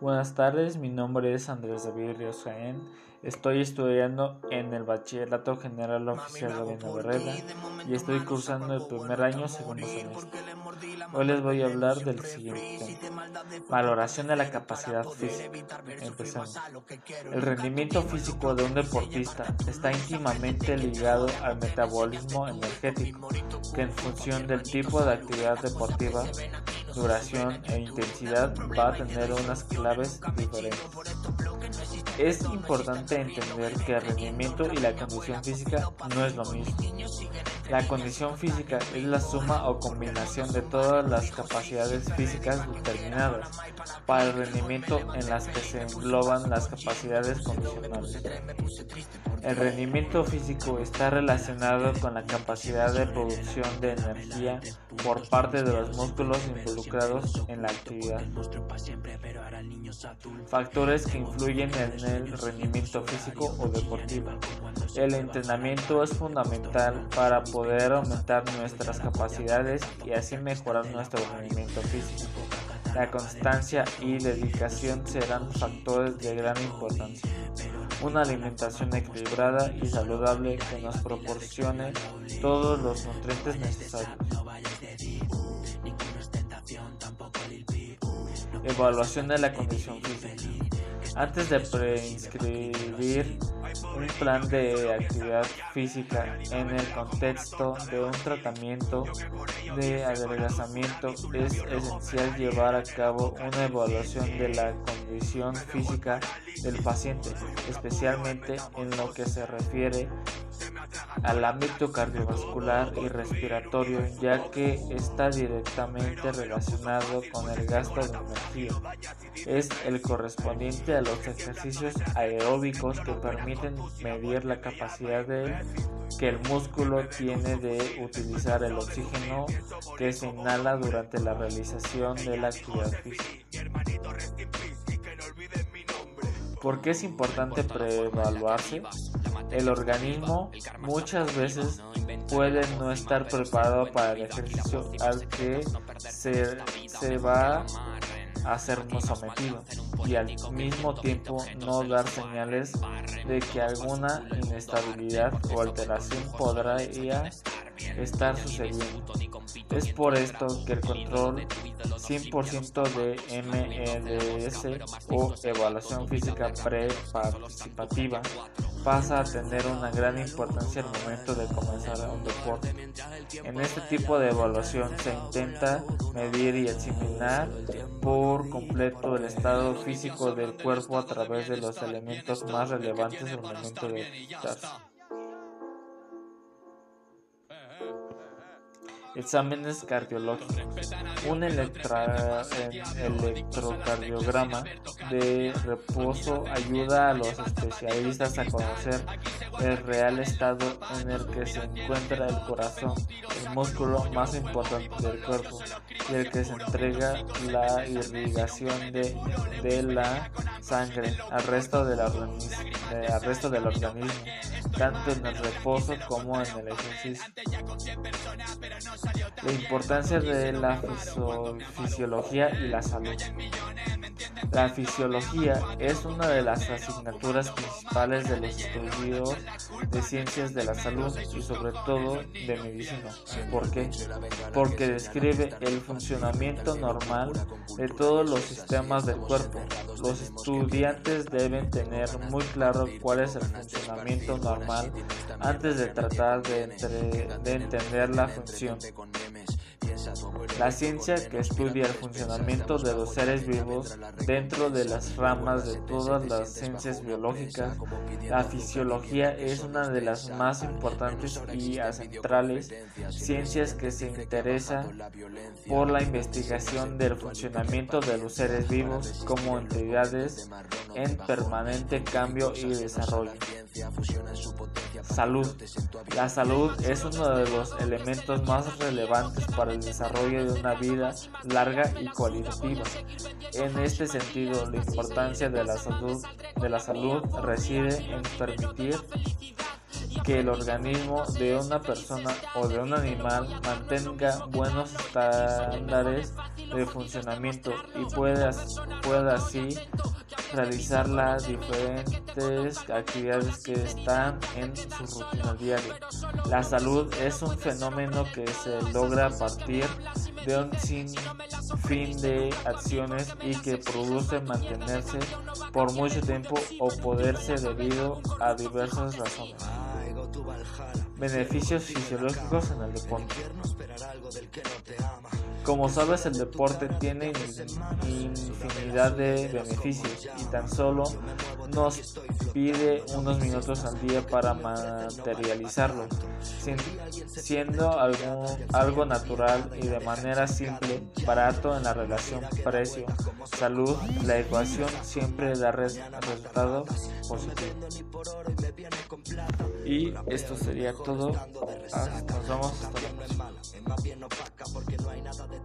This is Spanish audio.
Buenas tardes, mi nombre es Andrés David Ríos Jaén. Estoy estudiando en el Bachillerato General Oficial de Barrera y estoy cursando el primer año segundo semestre. Hoy les voy a hablar del siguiente tema. Valoración de la capacidad física. Empezamos. El rendimiento físico de un deportista está íntimamente ligado al metabolismo energético, que en función del tipo de actividad deportiva duración e intensidad va a tener unas claves diferentes. Es importante entender que el rendimiento y la condición física no es lo mismo. La condición física es la suma o combinación de todas las capacidades físicas determinadas para el rendimiento en las que se engloban las capacidades condicionales. El rendimiento físico está relacionado con la capacidad de producción de energía por parte de los músculos involucrados en la actividad. Factores que influyen en el rendimiento físico o deportivo. El entrenamiento es fundamental para poder aumentar nuestras capacidades y así mejorar nuestro rendimiento físico. La constancia y dedicación serán factores de gran importancia una alimentación equilibrada y saludable que nos proporcione todos los nutrientes necesarios. Evaluación de la condición física. Antes de preinscribir un plan de actividad física en el contexto de un tratamiento de adelgazamiento es esencial llevar a cabo una evaluación de la condición física del paciente, especialmente en lo que se refiere al ámbito cardiovascular y respiratorio, ya que está directamente relacionado con el gasto de energía. Es el correspondiente a los ejercicios aeróbicos que permiten medir la capacidad de que el músculo tiene de utilizar el oxígeno que se inhala durante la realización de la actividad. ¿Por qué es importante preevaluarse? El organismo muchas veces puede no estar preparado para el ejercicio al que se, se va a sernos sometido y al mismo tiempo no dar señales de que alguna inestabilidad o alteración podría estar sucediendo. Es por esto que el control 100% de MEDS o evaluación física pre-participativa pasa a tener una gran importancia al momento de comenzar un deporte. En este tipo de evaluación se intenta medir y asimilar por completo el estado físico del cuerpo a través de los elementos más relevantes al momento de ejercitarse. Exámenes cardiológicos. Un electrocardiograma de reposo ayuda a los especialistas a conocer el real estado en el que se encuentra el corazón, el músculo más importante del cuerpo y el que se entrega la irrigación de, de la sangre al resto, del eh, al resto del organismo, tanto en el reposo como en el ejercicio. La importancia de la fisiología y la salud. La fisiología es una de las asignaturas principales de los estudios de ciencias de la salud y sobre todo de medicina. ¿Por qué? Porque describe el funcionamiento normal de todos los sistemas del cuerpo. Los estudiantes deben tener muy claro cuál es el funcionamiento normal antes de tratar de, de entender la función. La ciencia que estudia el funcionamiento de los seres vivos dentro de las ramas de todas las ciencias biológicas, la fisiología es una de las más importantes y centrales ciencias que se interesa por la investigación del funcionamiento de los seres vivos como entidades en permanente cambio y desarrollo. Salud. La salud es uno de los elementos más relevantes para el desarrollo de una vida larga y cualitativa. En este sentido, la importancia de la salud, de la salud reside en permitir que el organismo de una persona o de un animal mantenga buenos estándares de funcionamiento y pueda, pueda así realizar las diferentes actividades que están en su rutina diaria. La salud es un fenómeno que se logra a partir de un sinfín de acciones y que produce mantenerse por mucho tiempo o poderse debido a diversas razones. Beneficios fisiológicos en el deporte. Como sabes, el deporte tiene infinidad de beneficios y tan solo nos pide unos minutos al día para materializarlos, siendo algo, algo natural y de manera simple, barato en la relación precio-salud, la ecuación siempre da resultado positivo. Y esto sería todo. Nos vemos hasta la próxima bien opaca porque no hay nada de